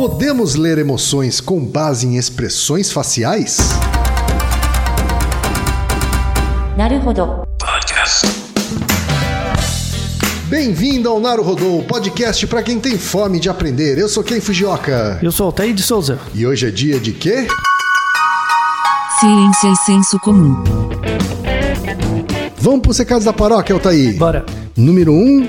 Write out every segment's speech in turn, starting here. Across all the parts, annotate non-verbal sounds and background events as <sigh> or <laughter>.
Podemos ler emoções com base em expressões faciais? Naruhodo. Bem-vindo ao Naruhodô, o podcast para quem tem fome de aprender. Eu sou Ken Fujioka. Eu sou Altair de Souza. E hoje é dia de quê? Ciência e é senso comum. Vamos para os recados da paróquia, Altair. Bora. Número 1, um,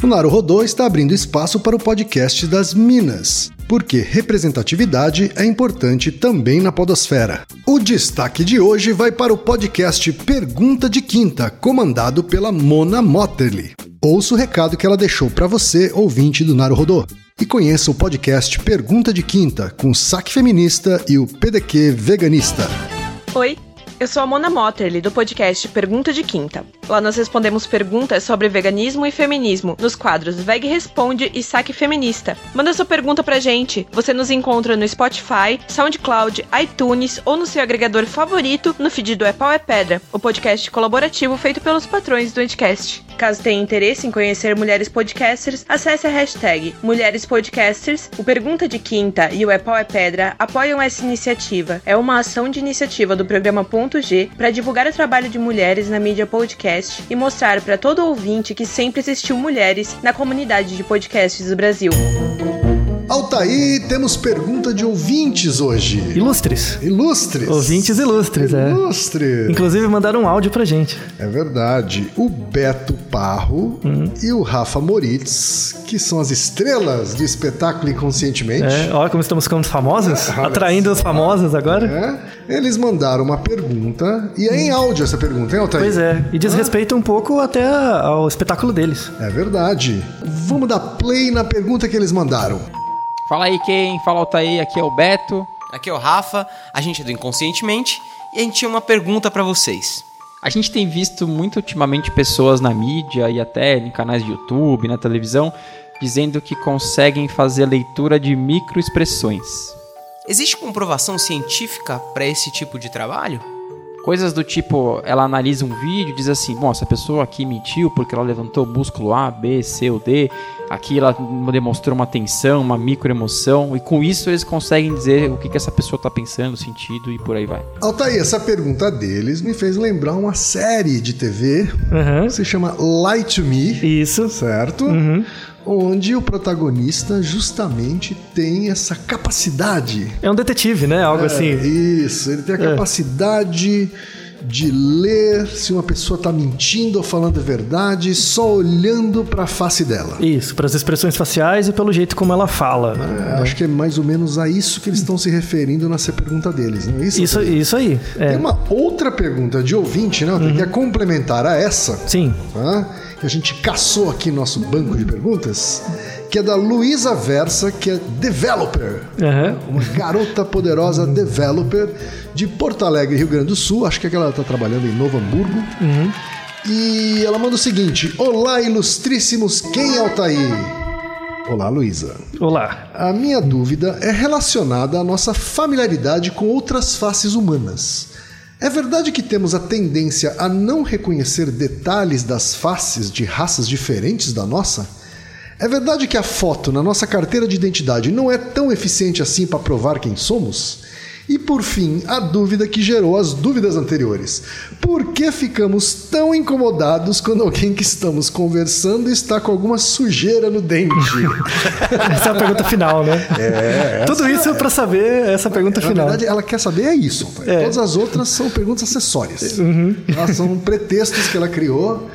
O Naruhodô está abrindo espaço para o podcast das Minas, porque representatividade é importante também na podosfera. O destaque de hoje vai para o podcast Pergunta de Quinta, comandado pela Mona Motterly. Ouça o recado que ela deixou para você, ouvinte do Naruhodô. E conheça o podcast Pergunta de Quinta, com o Saque Feminista e o PDQ Veganista. Oi, eu sou a Mona Motterly, do podcast Pergunta de Quinta. Lá nós respondemos perguntas sobre veganismo e feminismo nos quadros Veg Responde e Saque Feminista. Manda sua pergunta pra gente. Você nos encontra no Spotify, SoundCloud, iTunes ou no seu agregador favorito no feed do É Pau é Pedra, o podcast colaborativo feito pelos patrões do Anticast. Caso tenha interesse em conhecer mulheres podcasters, acesse a hashtag Mulheres Podcasters. O Pergunta de Quinta e o É Pau é Pedra apoiam essa iniciativa. É uma ação de iniciativa do programa Ponto G para divulgar o trabalho de mulheres na mídia podcast e mostrar para todo ouvinte que sempre existiu mulheres na comunidade de podcasts do Brasil. Altaí, temos pergunta de ouvintes hoje. Ilustres. Ilustres. Ouvintes ilustres, é. Ilustres. Inclusive mandaram um áudio pra gente. É verdade. O Beto Parro Uhum. e o Rafa Moritz, que são as estrelas do espetáculo Inconscientemente. É, olha como estamos ficando famosos. É, <laughs> atraindo os famosos agora. É, Eles mandaram uma pergunta, e é em áudio essa pergunta, hein, Altair? Pois é. E diz respeito um pouco até ao espetáculo deles. É verdade. Vamos dar play na pergunta que eles mandaram. Fala aí quem, fala Altair, aqui é o Beto. Aqui é o Rafa, a gente é do Inconscientemente e a gente tinha uma pergunta pra vocês. A gente tem visto muito ultimamente pessoas na mídia e até em canais de YouTube, na televisão, dizendo que conseguem fazer leitura de microexpressões. Existe comprovação científica pra esse tipo de trabalho? Coisas do tipo, ela analisa um vídeo e diz assim, bom, essa pessoa aqui mentiu porque ela levantou o músculo A, B, C ou D, aqui ela demonstrou uma tensão, uma microemoção, e com isso eles conseguem dizer o que, que essa pessoa está pensando, sentido e por aí vai. Altair, essa pergunta deles me fez lembrar uma série de TV Uhum. que se chama Lie to Me. Isso. certo? Onde o protagonista justamente tem essa capacidade. É um detetive, né? Algo É, assim. Isso, ele tem a capacidade de ler se uma pessoa está mentindo ou falando a verdade só olhando para a face dela. Isso, para as expressões faciais e pelo jeito como ela fala. É, Acho que é mais ou menos a isso que eles estão se referindo nessa pergunta deles, não é isso? Isso, isso aí. Tem É. uma outra pergunta de ouvinte, né? Que é complementar a essa. Sim. tá? Que a gente caçou aqui no nosso banco de perguntas, que é da Luísa Versa, que é developer. Aham. Uma garota poderosa developer de Porto Alegre, Rio Grande do Sul. Acho que é que ela está trabalhando em Novo Hamburgo. E ela manda o seguinte: Olá, ilustríssimos, quem é Altair? Olá, Luísa. Olá. A minha dúvida é relacionada à nossa familiaridade com outras faces humanas. É verdade que temos a tendência a não reconhecer detalhes das faces de raças diferentes da nossa? É verdade que a foto na nossa carteira de identidade não é tão eficiente assim para provar quem somos? E por fim, a dúvida que gerou as dúvidas anteriores. Por que ficamos tão incomodados quando alguém que estamos conversando está com alguma sujeira no dente? <laughs> Essa é a pergunta final, né? É, Tudo isso para saber essa pergunta Na final. verdade, ela quer saber é isso. É. Uhum. Todas as outras são perguntas acessórias. Elas são pretextos que ela criou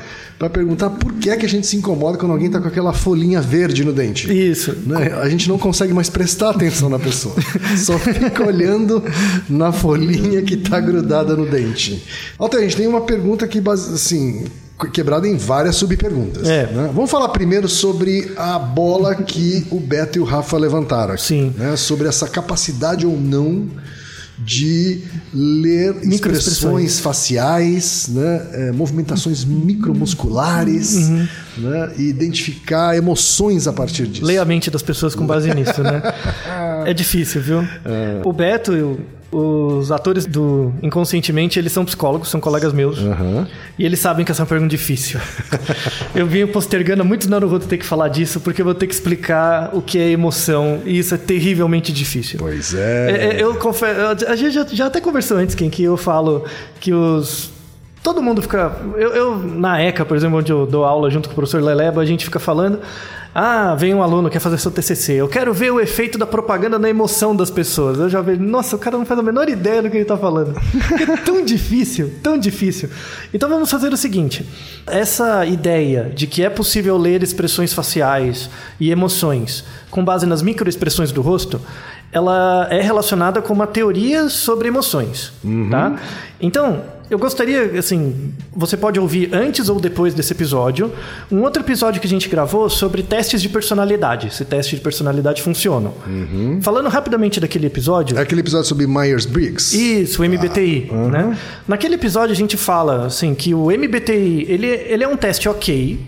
para perguntar por que é que a gente se incomoda quando alguém tá com aquela folhinha verde no dente. Isso. Né? A gente não consegue mais prestar atenção na pessoa. Só fica <laughs> olhando na folhinha que tá grudada no dente. Alter, a gente tem uma pergunta que, assim, quebrada em várias subperguntas. É. né? Vamos falar primeiro sobre a bola que o Beto e o Rafa levantaram. aqui, Sim. né? Sobre essa capacidade ou não de ler expressões faciais, né, é, movimentações micromusculares, Uhum. né, e identificar emoções a partir disso. Leia a mente das pessoas com base nisso, né? <laughs> É difícil, viu? O Beto e o- os atores do Inconscientemente, eles são psicólogos, são colegas meus. Aham. E eles sabem que essa é uma pergunta difícil. <laughs> eu venho postergando muito Naruto ter que falar disso, porque eu vou ter que explicar o que é emoção, e isso é terrivelmente difícil. Pois É, é. é, eu confesso, a gente já, já até conversou antes, Kim, que eu falo que os. Todo mundo fica. Eu, eu, na ECA, por exemplo, onde eu dou aula junto com o professor Leleba, a gente fica falando. Ah, vem um aluno quer fazer seu TCC. Eu quero ver o efeito da propaganda na emoção das pessoas. Eu já vejo, nossa, o cara não faz a menor ideia do que ele está falando. É tão <laughs> difícil, tão difícil. Então vamos fazer o seguinte: essa ideia de que é possível ler expressões faciais e emoções com base nas microexpressões do rosto, ela é relacionada com uma teoria sobre emoções, tá? Então, eu gostaria, assim, você pode ouvir antes ou depois desse episódio, um outro episódio que a gente gravou sobre testes de personalidade, se testes de personalidade funcionam. Falando rapidamente daquele episódio, É aquele episódio sobre Myers-Briggs. isso, o MBTI, né? Naquele episódio a gente fala assim que o MBTI, ele, ele é um teste ok,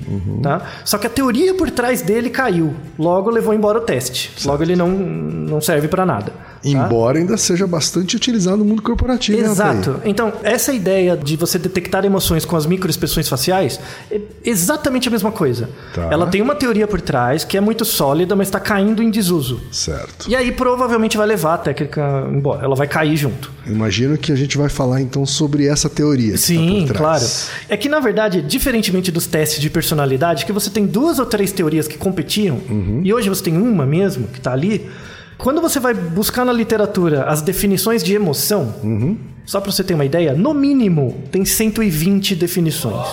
tá? Só que a teoria por trás dele caiu. Logo levou embora o teste. Logo ele não, não serve pra nada. Tá? Embora ainda seja bastante utilizado no mundo corporativo. né, Exato. Rafael? Então, essa ideia de você detectar emoções com as microexpressões faciais é exatamente a mesma coisa. Tá. Ela tem uma teoria por trás que é muito sólida, mas está caindo em desuso. Certo. E aí provavelmente vai levar a técnica embora. Ela vai cair junto. Imagino que a gente vai falar então sobre essa teoria. que Sim, tá claro. É que, na verdade, diferentemente dos testes de personalidade, que você tem duas ou três teorias que competiam, Uhum. e hoje você tem uma mesmo que está ali. Quando você vai buscar na literatura as definições de emoção, Uhum. só para você ter uma ideia, no mínimo tem 120 definições.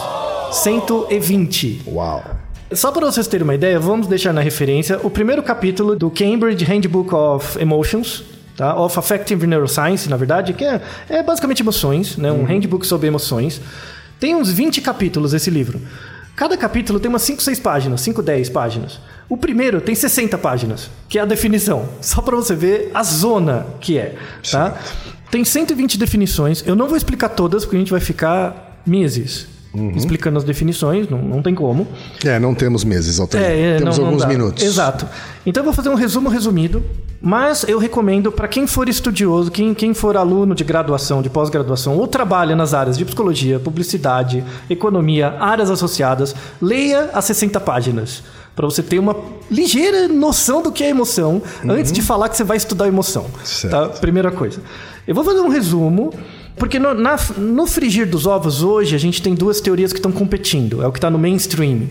120. Uau. Só para vocês terem uma ideia, vamos deixar na referência o primeiro capítulo do Cambridge Handbook of Emotions, tá? Of Affective Neuroscience, na verdade, que é, é basicamente emoções, né? Um handbook sobre emoções. Tem uns 20 capítulos esse livro. Cada capítulo tem umas 5, 6 páginas, 5, 10 páginas. O primeiro tem 60 páginas, que é a definição. Só para você ver a zona que é, tá? Tem 120 definições. Eu não vou explicar todas, porque a gente vai ficar meses explicando as definições, não, não tem como. É, não temos meses, Altair. É, é, temos não- não alguns dá. minutos. Exato. Então eu vou fazer um resumo resumido, mas eu recomendo para quem for estudioso, quem, quem for aluno de graduação, de pós-graduação, ou trabalha nas áreas de psicologia, publicidade, economia, áreas associadas, leia as 60 páginas. Para você ter uma ligeira noção do que é emoção, antes de falar que você vai estudar emoção. Tá? Primeira coisa. Eu vou fazer um resumo, porque no, na- no frigir dos ovos hoje a gente tem duas teorias que estão competindo. É o que está no mainstream.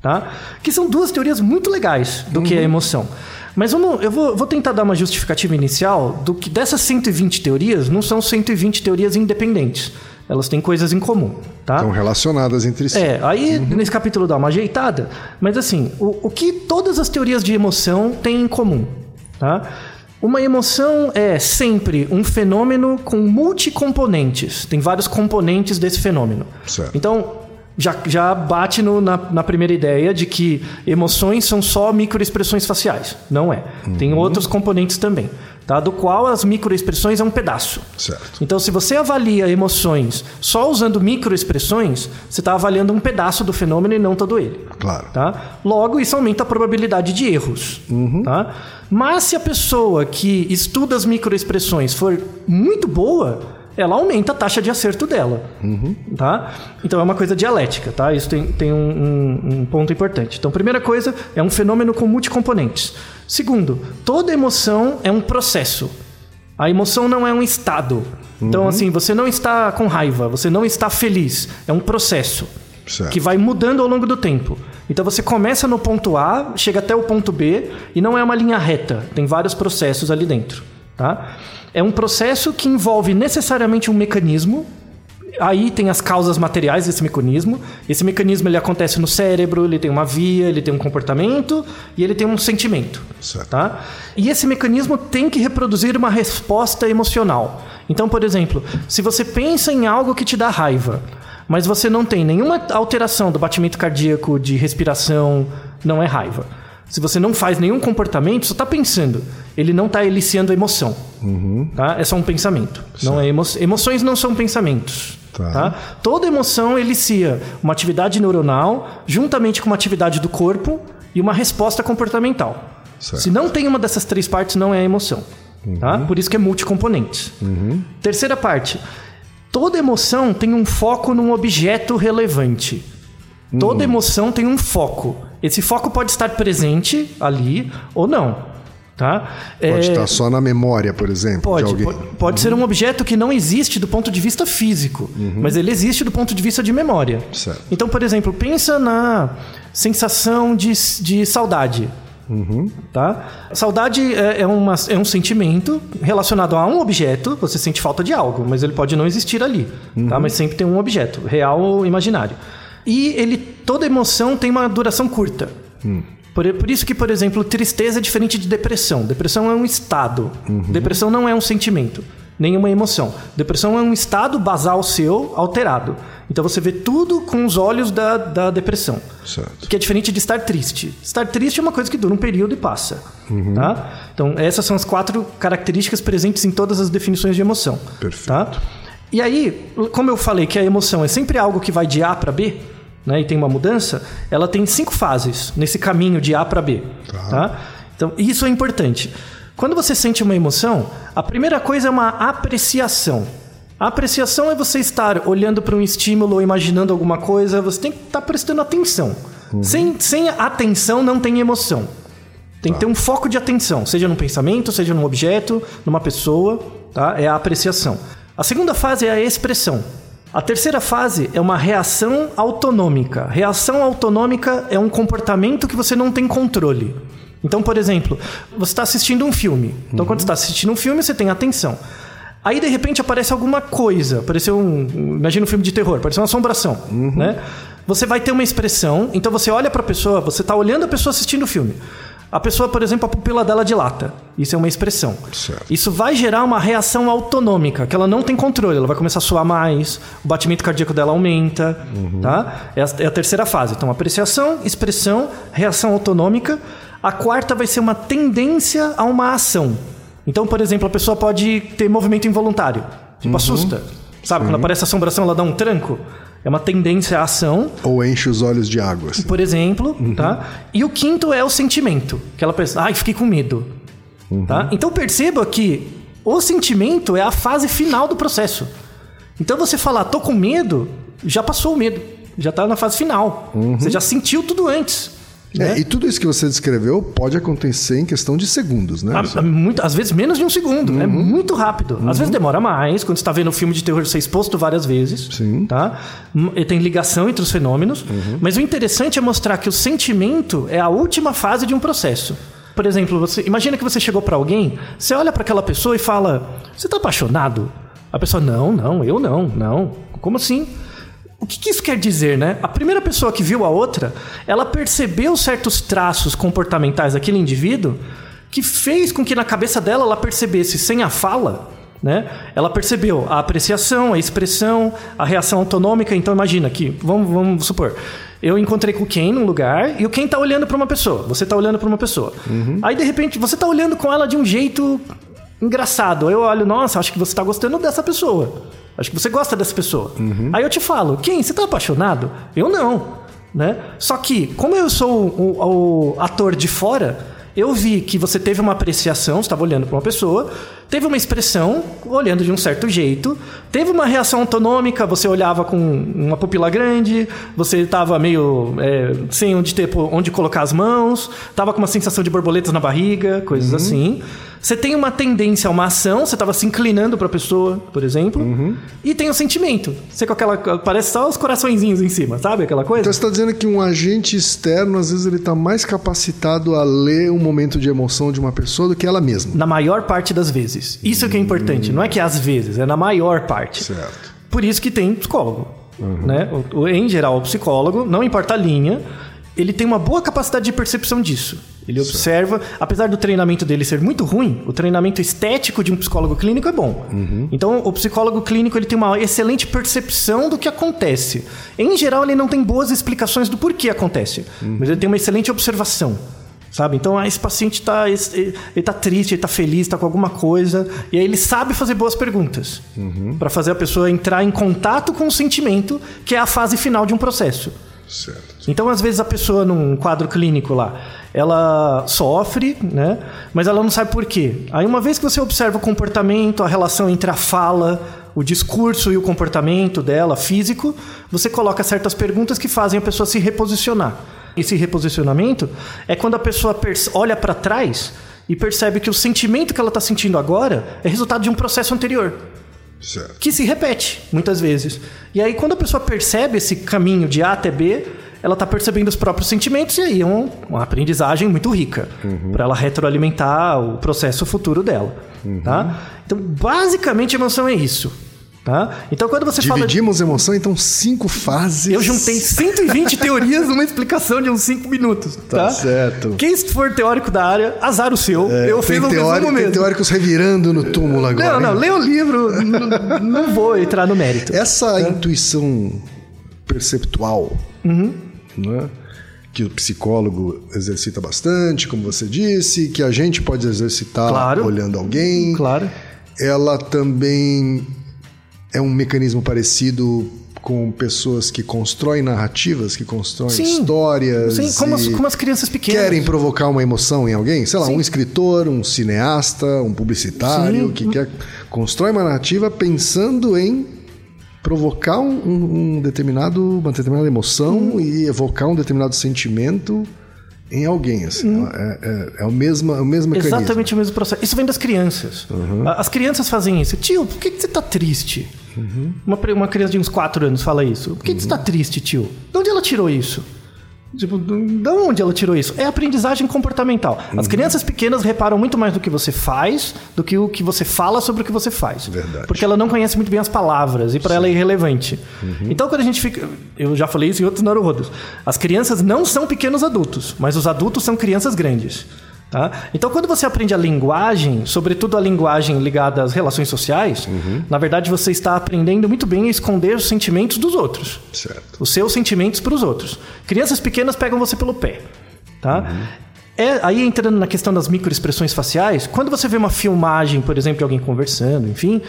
Tá? Que são duas teorias muito legais do que é emoção. Mas vamos, eu vou, vou tentar dar uma justificativa inicial do que dessas 120 teorias não são 120 teorias independentes. Elas têm coisas em comum. Tá? Estão relacionadas entre si. É, aí nesse capítulo dá uma ajeitada, mas assim, o, o que todas as teorias de emoção têm em comum, tá? Uma emoção é sempre um fenômeno com multicomponentes. Tem vários componentes desse fenômeno. Certo. Então, já, já bate no- na, na primeira ideia de que emoções são só microexpressões faciais. Não é. Tem outros componentes também, tá? Do qual as microexpressões é um pedaço. Certo. Então, se você avalia emoções só usando microexpressões, você está avaliando um pedaço do fenômeno e não todo ele. Claro. Tá? Logo, isso aumenta a probabilidade de erros. Tá? Mas se a pessoa que estuda as microexpressões for muito boa, ela aumenta a taxa de acerto dela. Tá? Então é uma coisa dialética. Tá? Isso tem, tem um, um- um ponto importante. Então, primeira coisa, é um fenômeno com multicomponentes. Segundo, toda emoção é um processo. A emoção não é um estado. Então, assim, você não está com raiva, você não está feliz. É um processo Certo. que vai mudando ao longo do tempo. Então você começa no ponto A, chega até o ponto B e não é uma linha reta. Tem vários processos ali dentro, tá? É um processo que envolve necessariamente um mecanismo. Aí tem as causas materiais desse mecanismo. Esse mecanismo ele acontece no cérebro, ele tem uma via, ele tem um comportamento e ele tem um sentimento. Certo. Tá? E esse mecanismo tem que reproduzir uma resposta emocional. Então, por exemplo, se você pensa em algo que te dá raiva, mas você não tem nenhuma alteração do batimento cardíaco, de respiração, não é raiva. Se você não faz nenhum comportamento, só está pensando. Ele não está eliciando a emoção. Tá? É só um pensamento. Não é emo emoções não são pensamentos. Tá. Tá? Toda emoção elicia uma atividade neuronal juntamente com uma atividade do corpo e uma resposta comportamental. Certo. Se não tem uma dessas três partes, não é emoção. Tá? Por isso que é multicomponente. Terceira parte. Toda emoção tem um foco num objeto relevante. Toda emoção tem um foco. Esse foco pode estar presente ali ou não. Tá? Pode É, estar só na memória, por exemplo, Pode, de alguém. pode, pode ser um objeto que não existe do ponto de vista físico, mas ele existe do ponto de vista de memória. Certo. Então, por exemplo, pensa na sensação de, de saudade. Tá? Saudade é, é, uma, é um sentimento relacionado a um objeto. Você sente falta de algo, mas ele pode não existir ali. Tá? Mas sempre tem um objeto, real ou imaginário. E ele, toda emoção tem uma duração curta. Por, por isso que, por exemplo, tristeza é diferente de depressão. Depressão é um estado. Depressão não é um sentimento, nenhuma emoção. Depressão é um estado basal seu alterado. Então você vê tudo com os olhos da, da depressão. Certo. Que é diferente de estar triste. Estar triste é uma coisa que dura um período e passa. Tá? Então, essas são as quatro características presentes em todas as definições de emoção. Perfeito. Tá? E aí, como eu falei que a emoção é sempre algo que vai de A para B, né, e tem uma mudança, ela tem cinco fases nesse caminho de A para B. Tá? Então, isso é importante. Quando você sente uma emoção, a primeira coisa é uma apreciação. A apreciação é você estar olhando para um estímulo ou imaginando alguma coisa, você tem que estar prestando atenção. Sem, sem atenção não tem emoção. Tem que ter um foco de atenção, seja num pensamento, seja num objeto, numa pessoa, tá? É a apreciação. A segunda fase é a expressão. A terceira fase é uma reação autonômica. Reação autonômica é um comportamento que você não tem controle. Então, por exemplo, você está assistindo um filme. Então, quando você está assistindo um filme, você tem atenção. Aí, de repente, aparece alguma coisa. Apareceu um. Imagina um filme de terror, apareceu uma assombração. Né? Você vai ter uma expressão, então você olha para a pessoa, você está olhando a pessoa assistindo o filme. A pessoa, por exemplo, a pupila dela dilata. Isso é uma expressão. Certo. Isso vai gerar uma reação autonômica, que ela não tem controle. Ela vai começar a suar mais, o batimento cardíaco dela aumenta. Tá? É, a, é a terceira fase. Então, apreciação, expressão, reação autonômica. A quarta vai ser uma tendência a uma ação. Então, por exemplo, a pessoa pode ter movimento involuntário. Tipo, assusta. Sabe? Quando aparece a assombração, ela dá um tranco. É uma tendência à ação. Ou enche os olhos de água. assim. Por exemplo, tá? E o quinto é o sentimento, que ela pensa, ai, fiquei com medo. Tá? Então perceba que o sentimento é a fase final do processo. Então você falar, tô com medo, já passou o medo. Já tá na fase final. Você já sentiu tudo antes. É, né? e tudo isso que você descreveu pode acontecer em questão de segundos, né? Ah, muito- às vezes menos de um segundo. É muito rápido. Às vezes demora mais. Quando você está vendo um filme de terror, você é exposto várias vezes. Sim. Tá? E tem ligação entre os fenômenos. Mas o interessante é mostrar que o sentimento é a última fase de um processo. Por exemplo, você imagina que você chegou para alguém, você olha para aquela pessoa e fala: Você está apaixonado? A pessoa: Não, não, eu não, não. Como assim? O que, que isso quer dizer, né? A primeira pessoa que viu a outra, ela percebeu certos traços comportamentais daquele indivíduo que fez com que na cabeça dela ela percebesse sem a fala, né? Ela percebeu a apreciação, a expressão, a reação autonômica. Então imagina que, vamos, vamos supor, eu encontrei com o Ken num lugar e o Ken tá olhando para uma pessoa, você tá olhando para uma pessoa. Aí de repente você tá olhando com ela de um jeito engraçado. Eu olho, nossa, acho que você tá gostando dessa pessoa. Acho que você gosta dessa pessoa. Aí eu te falo, quem? Você tá apaixonado? Eu não. Né? Só que, como eu sou o, o ator de fora, eu vi que você teve uma apreciação, você estava olhando para uma pessoa, teve uma expressão, olhando de um certo jeito, teve uma reação autonômica, você olhava com uma pupila grande, você estava meio é, sem onde, ter, onde colocar as mãos, estava com uma sensação de borboletas na barriga, coisas assim. Você tem uma tendência a uma ação, você estava se inclinando para a pessoa, por exemplo, e tem o sentimento. Você com aquela. Parece só os coraçõezinhos em cima, sabe? Aquela coisa? Então você está dizendo que um agente externo, às vezes, ele está mais capacitado a ler um momento de emoção de uma pessoa do que ela mesma. Na maior parte das vezes. Isso que é importante. Não é que às vezes, é na maior parte. Certo. Por isso que tem psicólogo. Né? O- em geral, o psicólogo, não importa a linha, ele tem uma boa capacidade de percepção disso. Ele observa, apesar do treinamento dele ser muito ruim, o treinamento estético de um psicólogo clínico é bom. Então, o psicólogo clínico ele tem uma excelente percepção do que acontece. Em geral, ele não tem boas explicações do porquê acontece, mas ele tem uma excelente observação. Sabe? Então, ah, esse paciente está ele tá triste, ele está feliz, está com alguma coisa, e aí ele sabe fazer boas perguntas para fazer a pessoa entrar em contato com o sentimento, que é a fase final de um processo. Certo. Então, às vezes, a pessoa num quadro clínico lá, ela sofre, né? Mas ela não sabe por quê. Aí, uma vez que você observa o comportamento, a relação entre a fala, o discurso e o comportamento dela, físico, você coloca certas perguntas que fazem a pessoa se reposicionar. Esse reposicionamento é quando a pessoa olha para trás e percebe que o sentimento que ela está sentindo agora é resultado de um processo anterior Certo. que se repete muitas vezes. E aí, quando a pessoa percebe esse caminho de A até B, ela está percebendo os próprios sentimentos e aí é um- uma aprendizagem muito rica para ela retroalimentar o processo futuro dela. Tá? Então, basicamente, a emoção é isso. Tá? Então, quando você fala. Dividimos emoção, então, cinco fases. Eu juntei 120 teorias numa explicação de uns 5 minutos. Tá, Tá certo. Quem for teórico da área, azar o seu. eu tem, fiz um teórico, resumo tem mesmo. teóricos revirando no túmulo agora. Não, não, hein? lê o livro, não vou entrar no mérito. Essa intuição perceptual, Uhum. né, que o psicólogo exercita bastante, como você disse, que a gente pode exercitar Claro. olhando alguém, Claro. ela também é um mecanismo parecido com pessoas que constroem narrativas, que constroem Sim. histórias. Sim, como as, como as crianças pequenas. Querem provocar uma emoção em alguém? Sei lá, um escritor, um cineasta, um publicitário Sim. que quer constrói uma narrativa pensando em provocar um, um- determinado, uma determinada emoção e evocar um determinado sentimento em alguém. Assim. É, é, é o mesmo, é o mesmo mecanismo. Exatamente o mesmo processo. Isso vem das crianças. A- As crianças fazem isso. Tio, por que, que você tá triste? Uma, pre- uma criança de uns 4 anos fala isso. Por que, que você tá triste, tio? De onde ela tirou isso? Tipo, de onde ela tirou isso? É aprendizagem comportamental. As crianças pequenas reparam muito mais do que você faz do que o que você fala sobre o que você faz. Verdade. Porque ela não conhece muito bem as palavras e para ela é irrelevante. Então, quando a gente fica. Eu já falei isso em outros Naruhodos. As crianças não são pequenos adultos, mas os adultos são crianças grandes. Tá? Então, quando você aprende a linguagem, sobretudo a linguagem ligada às relações sociais, na verdade você está aprendendo muito bem a esconder os sentimentos dos outros Certo. os seus sentimentos para os outros. Crianças pequenas pegam você pelo pé, tá? É, aí entrando na questão das microexpressões faciais, quando você vê uma filmagem, por exemplo, de alguém conversando, enfim,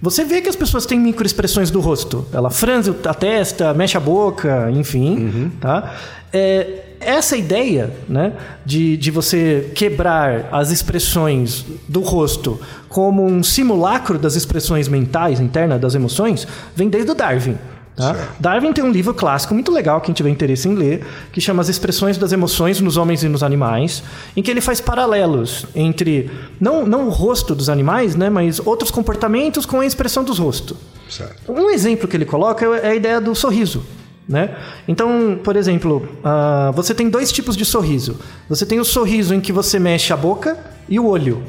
você vê que as pessoas têm microexpressões do rosto. Ela franze a testa, mexe a boca, enfim, tá? É, essa ideia, né, de, de você quebrar as expressões do rosto como um simulacro das expressões mentais internas das emoções, vem desde o Darwin. Tá? Darwin tem um livro clássico muito legal, quem tiver interesse em ler, que chama As Expressões das Emoções nos Homens e nos Animais, em que ele faz paralelos entre, não, não o rosto dos animais, né, mas outros comportamentos com a expressão dos rostos. Certo. Um exemplo que ele coloca é a ideia do sorriso. Né? Então, por exemplo, ah, você tem dois tipos de sorriso. Você tem o sorriso em que você mexe a boca e o olho.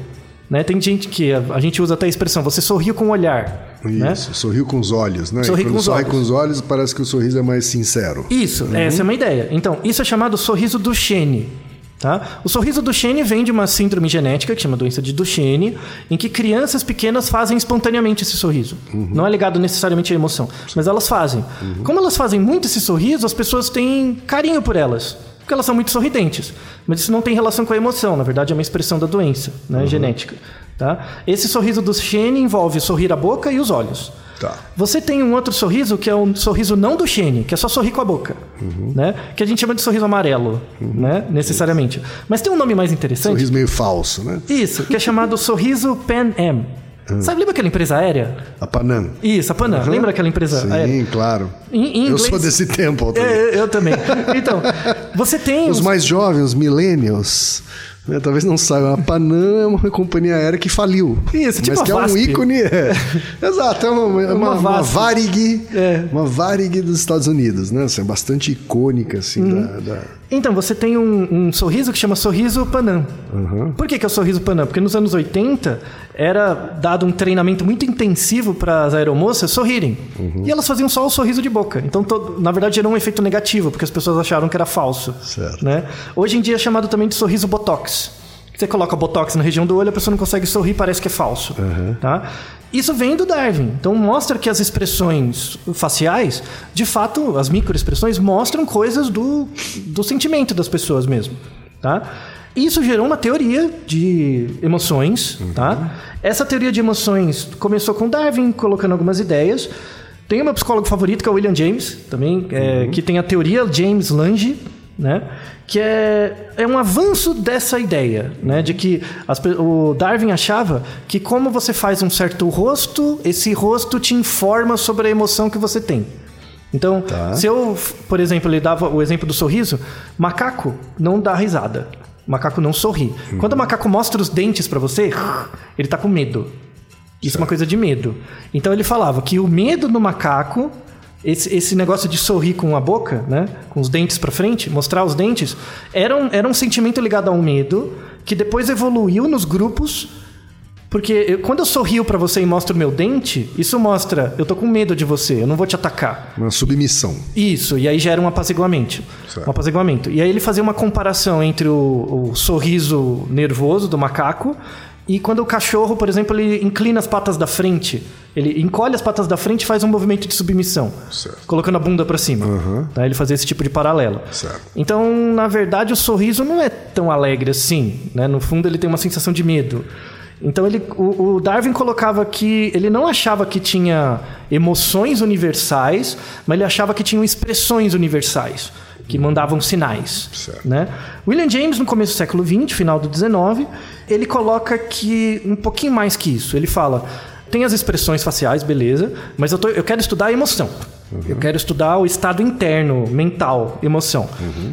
Né? Tem gente que a, a gente usa até a expressão, você sorriu com o olhar. né? Isso, sorriu com os olhos, né? Sorri com os sorri olhos. com os olhos, parece que o sorriso é mais sincero. Isso, essa é uma ideia. Então, isso é chamado sorriso Duchenne. Tá? O sorriso Duchenne vem de uma síndrome genética que chama doença de Duchenne, em que crianças pequenas fazem espontaneamente esse sorriso. Não é ligado necessariamente à emoção, mas elas fazem. Como elas fazem muito esse sorriso, as pessoas têm carinho por elas, porque elas são muito sorridentes. Mas isso não tem relação com a emoção, na verdade é uma expressão da doença né, genética. Tá? Esse sorriso Duchenne envolve sorrir a boca e os olhos. Tá. Você tem um outro sorriso que é um sorriso não do Shane, que é só sorrir com a boca, né? Que a gente chama de sorriso amarelo, né? Necessariamente. Mas tem um nome mais interessante. Sorriso meio falso, né? Isso, que é chamado <laughs> sorriso Pan Am. Sabe, lembra aquela empresa aérea? A Panam. Isso, a Panam. Lembra aquela empresa Sim, aérea? claro. Em- em Eu inglês- sou desse tempo. também. É, eu também. Então, você tem <laughs> Os os- mais jovens, os millennials, né, talvez não saibam. A Panam é uma companhia aérea que faliu. Isso, tipo Mas a que é um ícone. é. <laughs> Exato, é uma, é uma, Uma uma VASP. Varig. É. Uma Varig dos Estados Unidos, né? Assim, é bastante icônica, assim, Uhum. da- da... Então, você tem um, um sorriso que chama sorriso Panam. Por que, que é o sorriso Panam? Porque nos anos 80 era dado um treinamento muito intensivo para as aeromoças sorrirem. E elas faziam só o sorriso de boca. Então, todo- na verdade, gerou um efeito negativo, porque as pessoas acharam que era falso. Certo. Né? Hoje em dia é chamado também de sorriso Botox. Você coloca Botox na região do olho, a pessoa não consegue sorrir, parece que é falso. Tá? Isso vem do Darwin. Então mostra que as expressões faciais, de fato, as microexpressões mostram coisas do, do sentimento das pessoas mesmo. Tá? Isso gerou uma teoria de emoções, tá? Essa teoria de emoções começou com Darwin colocando algumas ideias. Tem o meu psicólogo favorito, que é o William James, também, é, que tem a teoria James Lange, né? Que é, é um avanço dessa ideia, né? De que as o Darwin achava que como você faz um certo rosto, esse rosto te informa sobre a emoção que você tem. Então, se eu, por exemplo, ele dava o exemplo do sorriso, macaco não dá risada. Macaco não sorri. Quando o macaco mostra os dentes pra você, ele tá com medo. Isso é uma coisa de medo. Então ele falava que o medo no macaco, esse, esse negócio de sorrir com a boca, né? Com os dentes pra frente, mostrar os dentes, era um, era um sentimento ligado ao medo que depois evoluiu nos grupos. Porque eu- quando eu sorrio pra você e mostro o meu dente, isso mostra, eu tô com medo de você, eu não vou te atacar. Uma submissão. Isso, e aí gera um apaziguamento. Certo. Um apaziguamento. E aí ele fazia uma comparação entre o, o sorriso nervoso do macaco e quando o cachorro, por exemplo, ele inclina as patas da frente. Ele encolhe as patas da frente e faz um movimento de submissão, Certo. colocando a bunda para cima. Tá? Ele fazia esse tipo de paralelo. Certo. Então, na verdade, o sorriso não é tão alegre assim. Né? No fundo, ele tem uma sensação de medo. Então, ele, o, o Darwin colocava que ele não achava que tinha emoções universais, mas ele achava que tinham expressões universais, que mandavam sinais. Certo. Né? William James, no começo do século XX, final do XIX, ele coloca que um pouquinho mais que isso. Ele fala: tem as expressões faciais, beleza, mas eu, tô- eu quero estudar a emoção. Eu quero estudar o estado interno, mental, emoção.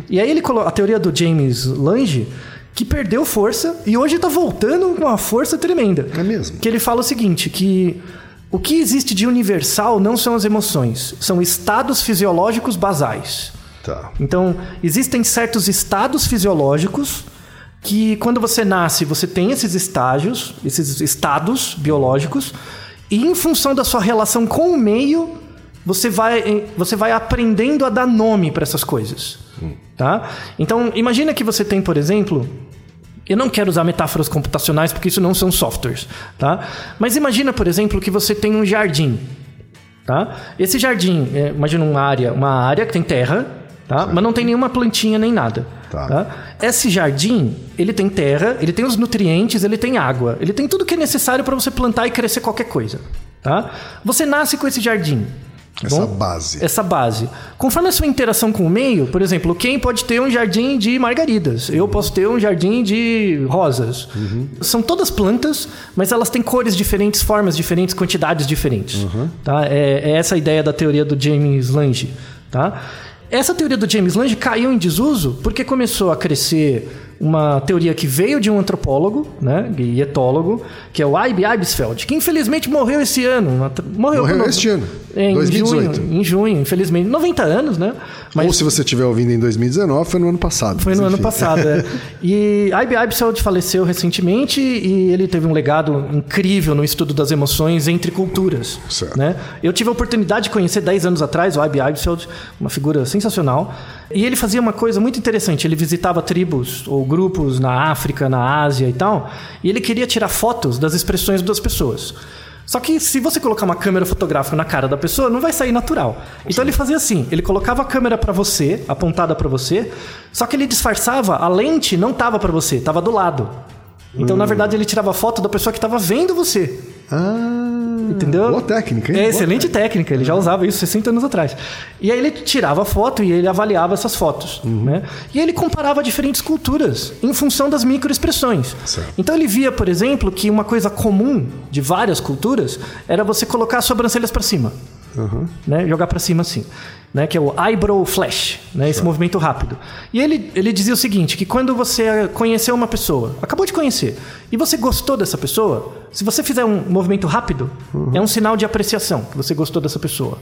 E aí ele coloca a teoria do James Lange, que perdeu força e hoje está voltando com uma força tremenda. É mesmo? Que ele fala o seguinte, que o que existe de universal não são as emoções, são estados fisiológicos basais. Tá. Então, existem certos estados fisiológicos que, quando você nasce, você tem esses estágios, esses estados biológicos, e em função da sua relação com o meio, você vai, você vai aprendendo a dar nome para essas coisas. Tá? Então, imagina que você tem, por exemplo, eu não quero usar metáforas computacionais porque isso não são softwares, tá? Mas imagina, por exemplo, que você tem um jardim, tá? Esse jardim, é, imagina uma área, uma área que tem terra, tá? Mas não tem nenhuma plantinha nem nada. Tá. Tá. Esse jardim, ele tem terra, ele tem os nutrientes, ele tem água, ele tem tudo que é necessário para você plantar e crescer qualquer coisa, tá? Você nasce com esse jardim. Essa bom? base. Essa base. Conforme a sua interação com o meio, por exemplo, quem pode ter um jardim de margaridas? Eu posso ter um jardim de rosas. São todas plantas, mas elas têm cores diferentes, formas diferentes, quantidades diferentes. Tá? É, é essa a ideia da teoria do James Lange. Tá? Essa teoria do James Lange caiu em desuso porque começou a crescer uma teoria que veio de um antropólogo, né, e etólogo, que é o Ibe Ibsfeld, que infelizmente morreu esse ano. Morreu, Morreu quando- este ano, em 2018. junho, em junho, infelizmente. 90 anos, né? Ou se você estiver ouvindo em 2019, foi no ano passado. Foi mas no ano enfim. passado, é. <laughs> E Ibe Ibsfeld faleceu recentemente e ele teve um legado incrível no estudo das emoções entre culturas. Certo. Né? Eu tive a oportunidade de conhecer 10 anos atrás o Ibe Ibsfeld, uma figura sensacional. E ele fazia uma coisa muito interessante. Ele visitava tribos ou grupos na África, na Ásia e tal. E ele queria tirar fotos das expressões das pessoas. Só que se você colocar uma câmera fotográfica na cara da pessoa, não vai sair natural. Então ele fazia assim, ele colocava a câmera pra você, apontada pra você, só que ele disfarçava, a lente não tava pra você, tava do lado. Então, na verdade, ele tirava foto da pessoa que tava vendo você. Ah, Entendeu? Boa técnica, hein? É Boa excelente técnica, ele já usava isso 60 anos atrás. E aí ele tirava foto e ele avaliava essas fotos. Uhum. Né? E ele comparava diferentes culturas em função das microexpressões. Então ele via, por exemplo, que uma coisa comum de várias culturas era você colocar as sobrancelhas para cima. Né? Jogar para cima assim. Né? Que é o eyebrow flash, né? esse movimento rápido. E ele, ele dizia o seguinte: que quando você conheceu uma pessoa, acabou de conhecer, e você gostou dessa pessoa, se você fizer um movimento rápido, é um sinal de apreciação que você gostou dessa pessoa.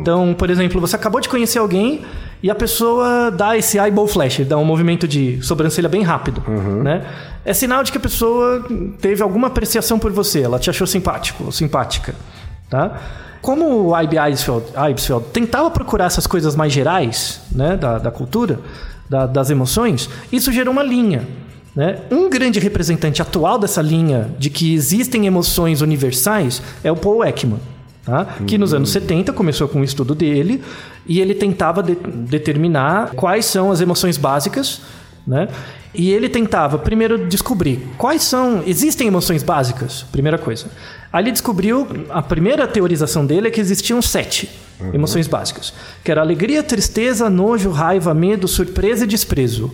Então, por exemplo, você acabou de conhecer alguém e a pessoa dá esse eyeball flash, dá um movimento de sobrancelha bem rápido, né? É sinal de que a pessoa teve alguma apreciação por você, ela te achou simpático ou simpática, tá? Como o I.B. Eibsfeld, Eibsfeld tentava procurar essas coisas mais gerais, né, da, da cultura, da- das emoções, isso gerou uma linha. Né? Um grande representante atual dessa linha de que existem emoções universais é o Paul Ekman. Tá? Que nos anos 70 começou com o estudo dele e ele tentava de- determinar quais são as emoções básicas né? E ele tentava primeiro descobrir quais são. Existem emoções básicas, primeira coisa. Aí ele descobriu, a primeira teorização dele é que existiam sete emoções básicas. Que era alegria, tristeza, nojo, raiva, medo, surpresa e desprezo.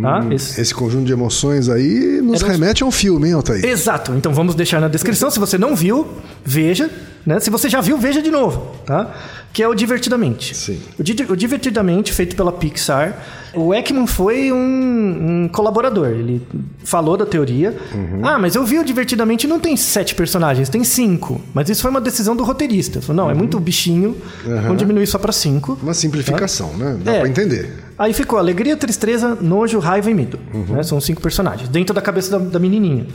Tá? Esse- Esse conjunto de emoções aí nos Era remete a um filme, hein, Altair? Exato. Então vamos deixar na descrição. Se você não viu, veja. Né? Se você já viu, veja de novo. Tá? Que é o Divertidamente. Sim. O, Di- o Divertidamente, feito pela Pixar. O Ekman foi um, um colaborador. Ele falou da teoria. Ah, mas eu vi o Divertidamente não tem sete personagens, tem cinco. Mas isso foi uma decisão do roteirista. Falou, não, é muito bichinho. Vamos diminuir só para cinco. Uma simplificação, né? Dá É. pra entender. Aí ficou alegria, tristeza, nojo, raiva e medo. né? São cinco personagens, dentro da cabeça da, da menininha.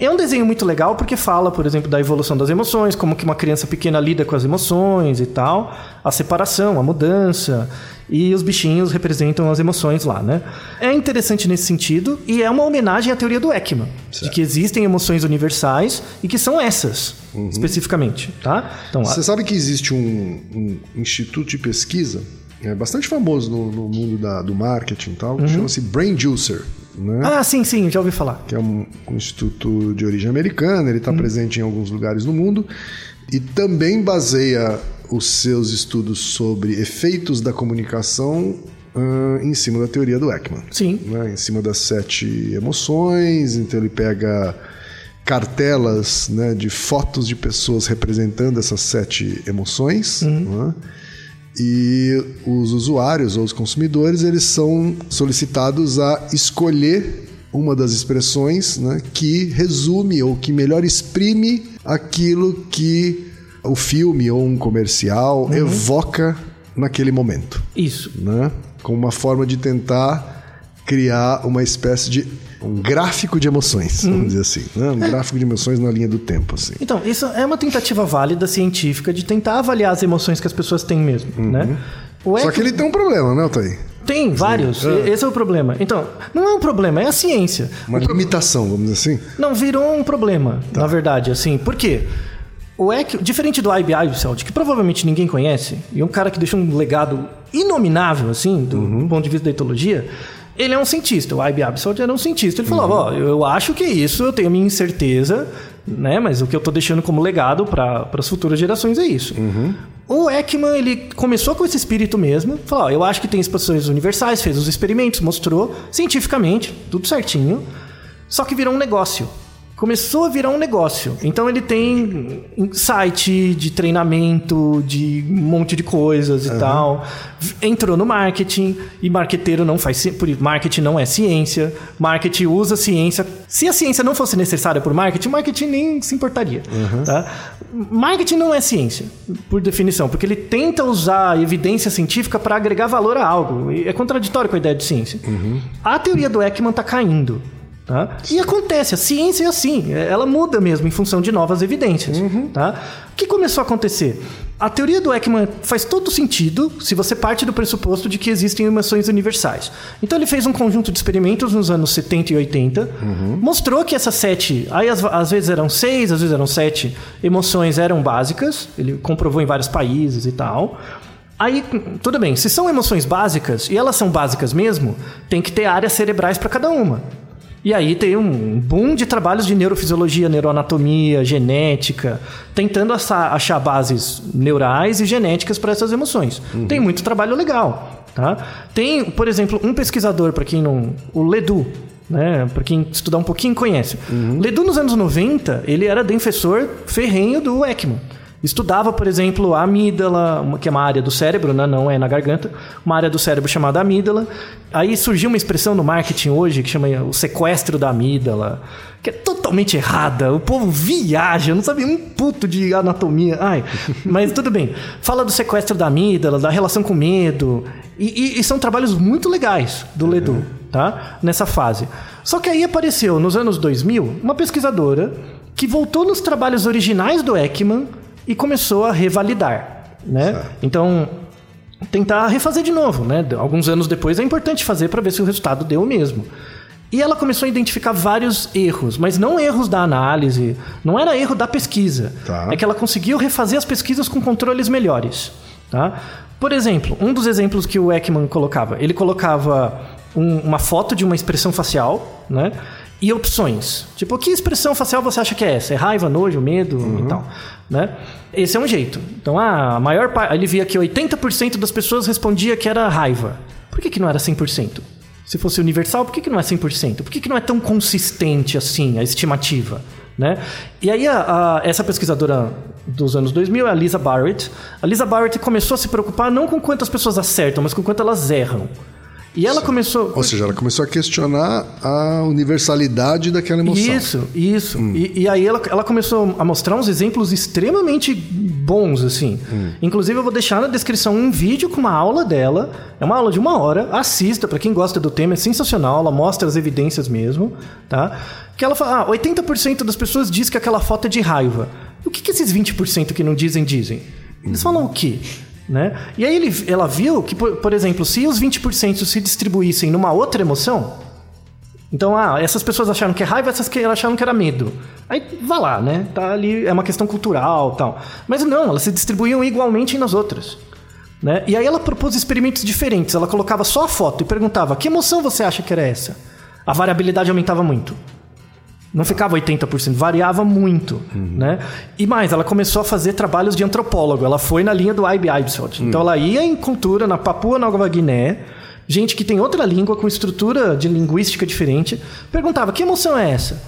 É um desenho muito legal porque fala, por exemplo, da evolução das emoções, como que uma criança pequena lida com as emoções e tal, a separação, a mudança, e os bichinhos representam as emoções lá, né? É interessante nesse sentido e é uma homenagem à teoria do Ekman, de que existem emoções universais e que são essas, especificamente, tá? Então, a- Você sabe que existe um, um instituto de pesquisa é bastante famoso no, no mundo da- do marketing e tal, que chama-se Brain Juicer, né? Uhum. Ah, sim, sim, já ouvi falar. que é um, um instituto de origem americana, ele está Uhum. presente em alguns lugares no mundo e também baseia os seus estudos sobre efeitos da comunicação ah, em cima da teoria do Ekman. Sim. né? Em cima das sete emoções, então ele pega cartelas né, de fotos de pessoas representando essas sete emoções. né? E os usuários ou os consumidores eles são solicitados a escolher uma das expressões né, que resume ou que melhor exprime aquilo que o filme ou um comercial evoca naquele momento Isso. né? Como uma forma de tentar criar uma espécie de um gráfico de emoções, vamos dizer assim, né? Um gráfico de emoções na linha do tempo, assim. Então, isso é uma tentativa válida científica de tentar avaliar as emoções que as pessoas têm mesmo, né? O Uhum. Só Ekman- que ele tem um problema, né, Altair? Tem vários. E- Esse é o problema. Então, não é um problema, é a ciência. Uma limitação, vamos dizer assim. Não virou um problema, Tá. na verdade, assim. Por quê? O Eck, diferente do IB Eibseld, que provavelmente ninguém conhece, e é um cara que deixou um legado inominável, assim, do Uhum. ponto de vista da etologia, ele é um cientista. O IB Eibseld era um cientista. Ele falava, Uhum. ó, eu acho que é isso, eu tenho minha incerteza, né? Mas o que eu tô deixando como legado para as futuras gerações é isso. Uhum. O Ekman, ele começou com esse espírito mesmo. Falou, ó, eu acho que tem exposições universais, fez os experimentos, mostrou cientificamente, tudo certinho. Só que virou um negócio. Começou a virar um negócio. Então ele tem site de treinamento, de um monte de coisas e tal. Entrou no marketing e marqueteiro não faz por marketing não é ciência. Marketing usa ciência. Se a ciência não fosse necessária por marketing, marketing nem se importaria, tá? Marketing não é ciência, por definição, porque ele tenta usar evidência científica para agregar valor a algo. É contraditório com a ideia de ciência. A teoria do Ekman está caindo. Tá? E acontece, a ciência é assim, ela muda mesmo em função de novas evidências. Tá? O que começou a acontecer? A teoria do Ekman faz todo sentido se você parte do pressuposto de que existem emoções universais. Então ele fez um conjunto de experimentos nos anos 70 e 80, mostrou que essas sete, aí às, às vezes eram seis, às vezes eram sete emoções eram básicas, ele comprovou em vários países e tal. Aí, tudo bem, se são emoções básicas, e elas são básicas mesmo, tem que ter áreas cerebrais para cada uma. E aí tem um boom de trabalhos de neurofisiologia, neuroanatomia, genética, tentando achar, bases neurais e genéticas para essas emoções. Tem muito trabalho legal. Tá? Tem, por exemplo, um pesquisador, para quem não. O Ledoux, né? Para quem estudar um pouquinho conhece. Ledoux, nos anos 90, ele era defensor ferrenho do Ekman. Estudava, por exemplo, a amígdala, uma- que é uma área do cérebro, né? não é na garganta, uma área do cérebro chamada amígdala. Aí surgiu uma expressão no marketing hoje que chama o sequestro da amígdala, que é totalmente errada. O povo viaja, não sabe um puto de anatomia. Ai, <laughs> mas tudo bem. Fala do sequestro da amígdala, da relação com medo. E, e- e são trabalhos muito legais do Ledoux, tá? Nessa fase. Só que aí apareceu, nos anos 2000, uma pesquisadora que voltou nos trabalhos originais do Ekman e começou a revalidar, né? Então, tentar refazer de novo, né? Alguns anos depois é importante fazer para ver se o resultado deu o mesmo. E ela começou a identificar vários erros, mas não erros da análise, não era erro da pesquisa. Tá. É que ela conseguiu refazer as pesquisas com controles melhores, tá? Por exemplo, um dos exemplos que o Ekman colocava, ele colocava um- uma foto de uma expressão facial, né? E opções. Tipo, que expressão facial você acha que é essa? É raiva, nojo, medo e tal, né? Esse é um jeito. Então, ah, a maior parte... Ele via que 80% das pessoas respondia que era raiva. Por que, que não era 100%? Se fosse universal, por que, que não é 100%? Por que, que não é tão consistente assim a estimativa? Né? E aí, a- a- essa pesquisadora dos anos 2000 é a Lisa Barrett. A Lisa Barrett começou a se preocupar não com quantas pessoas acertam, mas com quanto elas erram. E ela começou. Ou seja, ela começou a questionar a universalidade daquela emoção. Isso, isso. E, e aí ela, ela começou a mostrar uns exemplos extremamente bons, assim. Inclusive, eu vou deixar na descrição um vídeo com uma aula dela. É uma aula de uma hora. Assista, pra quem gosta do tema, é sensacional. Ela mostra as evidências mesmo, tá? Que ela fala, ah, 80% das pessoas diz que aquela foto é de raiva. O que, que esses 20% que não dizem, dizem? Eles falam o quê? Né? E aí ele, ela viu que, por, por exemplo, se os 20% se distribuíssem numa outra emoção, então, ah, essas pessoas acharam que é raiva, essas que acharam que era medo. Aí, vá lá, né? Tá ali, é uma questão cultural tal. Mas não, elas se distribuíam igualmente nas outras. Né? E aí ela propôs experimentos diferentes. Ela colocava só a foto e perguntava: que emoção você acha que era essa? A variabilidade aumentava muito. Não ficava 80%, variava muito, né? E mais, ela começou a fazer trabalhos de antropólogo. Ela foi na linha do I.B. Ibsford. Então ela ia em cultura na Papua Nova Guiné, gente que tem outra língua com estrutura de linguística diferente, perguntava: "Que emoção é essa?"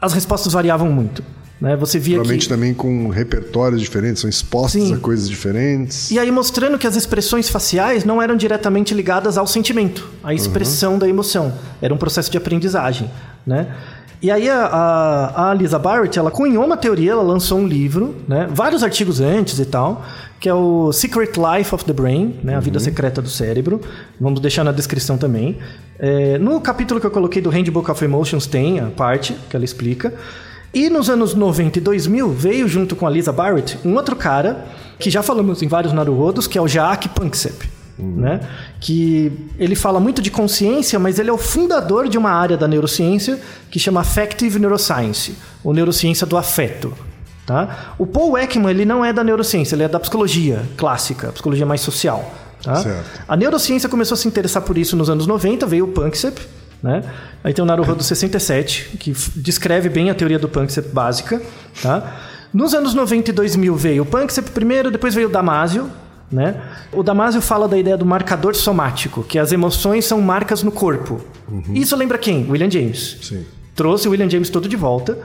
As respostas variavam muito, né? Você via Provavelmente que também com repertórios diferentes, são expostos Sim. a coisas diferentes. E aí mostrando que as expressões faciais não eram diretamente ligadas ao sentimento, à expressão da emoção. Era um processo de aprendizagem, né? E aí a, a, a Lisa Barrett, ela cunhou uma teoria, ela lançou um livro, né? Vários artigos antes e tal, que é o Secret Life of the Brain, né? A vida secreta do cérebro. Vamos deixar na descrição também. É, no capítulo que eu coloquei do Handbook of Emotions tem a parte que ela explica. E nos anos 90 e 2000 veio junto com a Lisa Barrett um outro cara que já falamos em vários Naruhodos, que é o Jaak Panksepp. Né? Que ele fala muito de consciência, mas ele é o fundador de uma área da neurociência que chama Affective Neuroscience, ou neurociência do afeto. Tá? O Paul Ekman ele não é da neurociência, ele é da psicologia clássica, psicologia mais social. Tá? A neurociência começou a se interessar por isso nos anos 90, veio o Panksepp, né? Aí tem o Naruhodo 67, que descreve bem a teoria do Panksepp básica, tá? Nos anos 90 e 2000 veio o Panksepp primeiro, depois veio o Damasio, né? O Damasio fala da ideia do marcador somático, que as emoções são marcas no corpo. Isso lembra quem? William James Sim. trouxe o William James todo de volta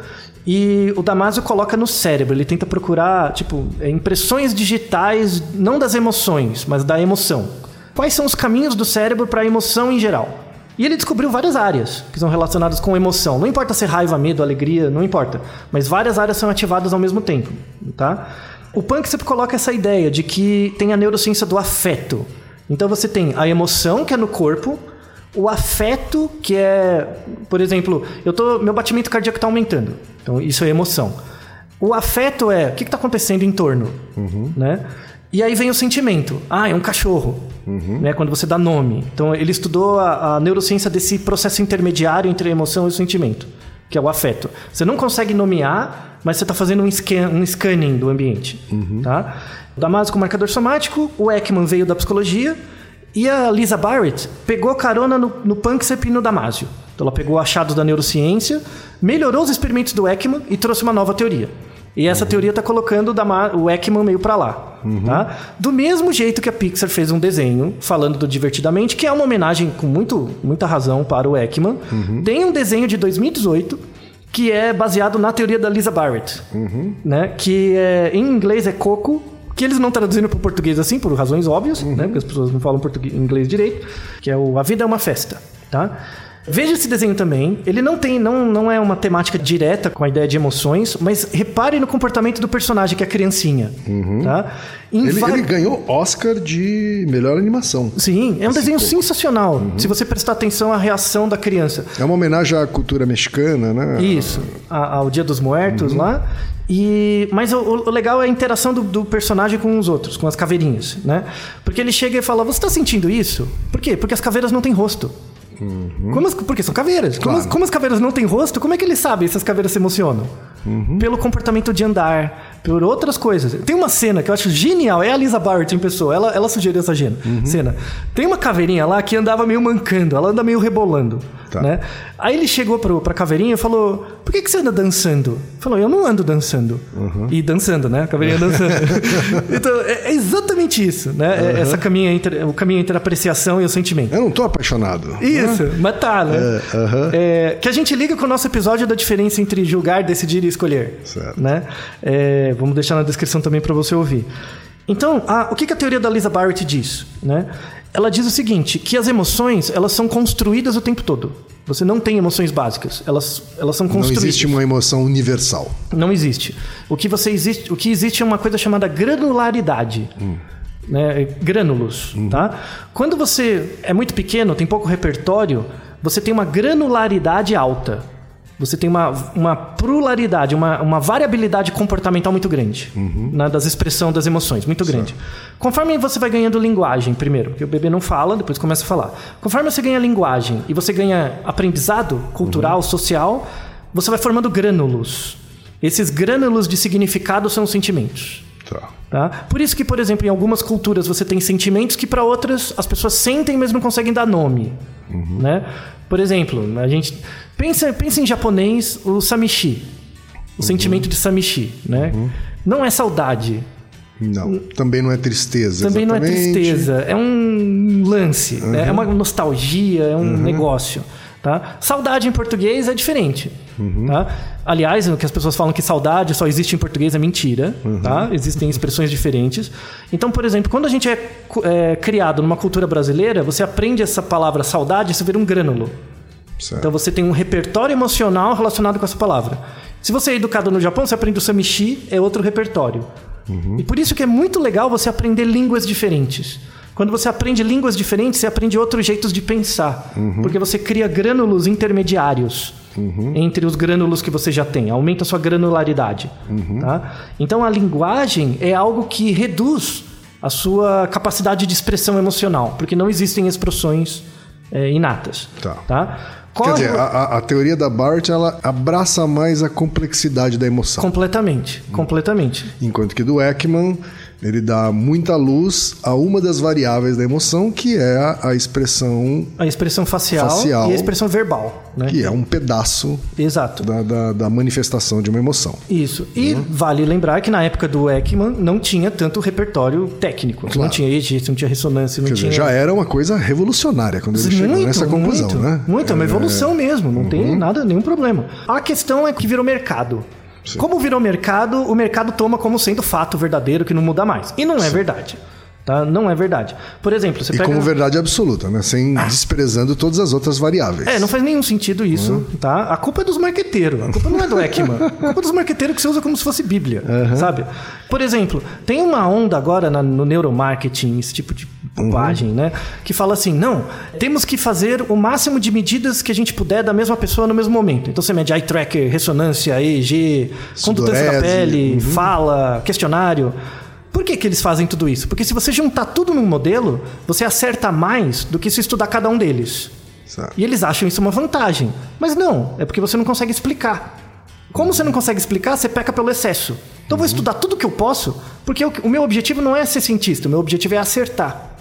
e o Damasio coloca no cérebro. Ele tenta procurar, tipo, é, impressões digitais, não das emoções, mas da emoção. Quais são os caminhos do cérebro para a emoção em geral? E ele descobriu várias áreas que são relacionadas com emoção. Não importa se é raiva, medo, alegria, não importa. Mas várias áreas são ativadas ao mesmo tempo, tá? O Punk sempre coloca essa ideia de que tem a neurociência do afeto. Então você tem a emoção, que é no corpo, o afeto, que é, por exemplo, eu tô, meu batimento cardíaco está aumentando. Então isso é emoção. O afeto é o que está acontecendo em torno, né? E aí vem o sentimento. Ah, é um cachorro, né? Quando você dá nome. Então ele estudou a, a neurociência desse processo intermediário entre a emoção e o sentimento, que é o afeto. Você não consegue nomear, mas você está fazendo um, scan, um scanning do ambiente, tá? O Damasio com marcador somático, o Ekman veio da psicologia e a Lisa Barrett pegou carona no, no Panksepp e no Damasio. Então ela pegou achados da neurociência, melhorou os experimentos do Ekman e trouxe uma nova teoria. E essa teoria está colocando o, Ekman meio para lá. Tá? Do mesmo jeito que a Pixar fez um desenho falando do Divertidamente, que é uma homenagem com muito, muita razão para o Ekman. Tem um desenho de 2018 que é baseado na teoria da Lisa Barrett. Né? Que é, em inglês é Coco, que eles não traduziram para o português assim, por razões óbvias, né? porque as pessoas não falam português, inglês direito, que é o A Vida é uma Festa. Tá? Veja esse desenho também. Ele não tem, não, não é uma temática direta com a ideia de emoções, mas repare no comportamento do personagem, que é a criancinha. Tá? Em Ele, va- ele ganhou Oscar de melhor animação. Sim, é um desenho sensacional. Se você prestar atenção à reação da criança. É uma homenagem à cultura mexicana, né? Isso, ao Dia dos Muertos lá. E, mas o, o legal é a interação do, do personagem com os outros, com as caveirinhas, né? Porque ele chega e fala: Você tá sentindo isso? Por quê? Porque as caveiras não têm rosto. Como as- porque são caveiras. Como, as, Claro. como as caveiras não têm rosto, como é que ele sabe se as caveiras se emocionam? Pelo comportamento de andar, por outras coisas. Tem uma cena que eu acho genial, é a Lisa Barrett em pessoa, ela, ela sugeriu essa cena. Uhum. cena. Tem uma caveirinha lá que andava meio mancando, ela anda meio rebolando. Tá. Né? Aí ele chegou pro, pra caveirinha e falou: Por que, que você anda dançando? Falou: Eu não ando dançando. Uhum. E dançando, né? A caveirinha dançando. <laughs> então, é, é exatamente isso, né? É Essa caminho entre, o caminho entre a apreciação e o sentimento. Eu não tô apaixonado. Isso, mas tá, né? É. É, que a gente liga com o nosso episódio da diferença entre julgar, decidir e escolher. Certo. Né? É, vamos deixar na descrição também para você ouvir. Então, a- o que, que a teoria da Lisa Barrett diz? Né? Ela diz o seguinte, que as emoções elas são construídas o tempo todo. Você não tem emoções básicas, elas, elas são Não construídas. existe uma emoção universal. Não existe. O que você existe, o que existe é uma coisa chamada granularidade. Né? Grânulos, tá? Quando você é muito pequeno, tem pouco repertório, você tem uma granularidade alta. Você tem uma, uma pluralidade, uma, uma variabilidade comportamental muito grande né, das expressão das emoções, muito grande. Conforme você vai ganhando linguagem, primeiro, porque o bebê não fala, depois começa a falar. Conforme você ganha linguagem e você ganha aprendizado cultural, social, você vai formando grânulos. Esses grânulos de significado são os sentimentos. Tá. Tá? Por isso que, por exemplo, em algumas culturas você tem sentimentos que para outras as pessoas sentem, mas não conseguem dar nome. Né? Por exemplo, a gente pensa, pensa em japonês o samishi, o sentimento de samishi, né? Não é saudade, Não. Também não é tristeza. também não é exatamente. tristeza, é um lance, né? é uma nostalgia, é um negócio. Tá? Saudade em português é diferente. Tá? Aliás, o que as pessoas falam que saudade só existe em português é mentira. Tá? Existem expressões diferentes. Então, por exemplo, quando a gente é, é criado numa cultura brasileira, você aprende essa palavra saudade, isso vira um grânulo. Certo. Então você tem um repertório emocional relacionado com essa palavra. Se você é educado no Japão, você aprende o samishi, é outro repertório. E por isso que é muito legal você aprender línguas diferentes. Quando você aprende línguas diferentes, você aprende outros jeitos de pensar. Porque você cria grânulos intermediários entre os grânulos que você já tem. Aumenta a sua granularidade. tá? Então a linguagem é algo que reduz a sua capacidade de expressão emocional. Porque não existem expressões é, inatas. Tá. tá? Quer Qual- dizer, a, a- a teoria da Barrett ela abraça mais a complexidade da emoção. Completamente, completamente. Enquanto que do Ekman, ele dá muita luz a uma das variáveis da emoção, que é a, a expressão, A expressão facial, Facial. e a expressão verbal, né? que é um pedaço Exato. da, da- da manifestação de uma emoção. Isso. E vale lembrar que na época do Ekman não tinha tanto repertório técnico. Não Claro. tinha edito, não tinha ressonância, não Quer tinha. dizer, já era uma coisa revolucionária quando ele chegou nessa conclusão, muito, né? Muito, é uma evolução mesmo, não tem nada, nenhum problema. A questão é que virou mercado. Como virou mercado, o mercado toma como sendo fato verdadeiro que não muda mais. E não é verdade. Tá? Não é verdade. Por exemplo, você E pega. como verdade absoluta, né? Sem desprezando todas as outras variáveis. É, não faz nenhum sentido isso, Uhum. tá? A culpa é dos marqueteiros. A culpa não é do Ekman. A culpa é dos marqueteiros que você usa como se fosse Bíblia, Uhum. sabe? Por exemplo, tem uma onda agora na- no neuromarketing, esse tipo de bobagem, Uhum. né? Que fala assim, não, temos que fazer o máximo de medidas que a gente puder da mesma pessoa no mesmo momento. Então você mede eye tracker, ressonância, EEG, condutância da pele, uhum. fala, questionário. Por que, que eles fazem tudo isso? Porque se você juntar tudo num modelo, você acerta mais do que se estudar cada um deles. Certo. E eles acham isso uma vantagem. Mas não, é porque você não consegue explicar. Como você não consegue explicar, você peca pelo excesso. Então eu vou estudar tudo que eu posso, porque o meu objetivo não é ser cientista, o meu objetivo é acertar.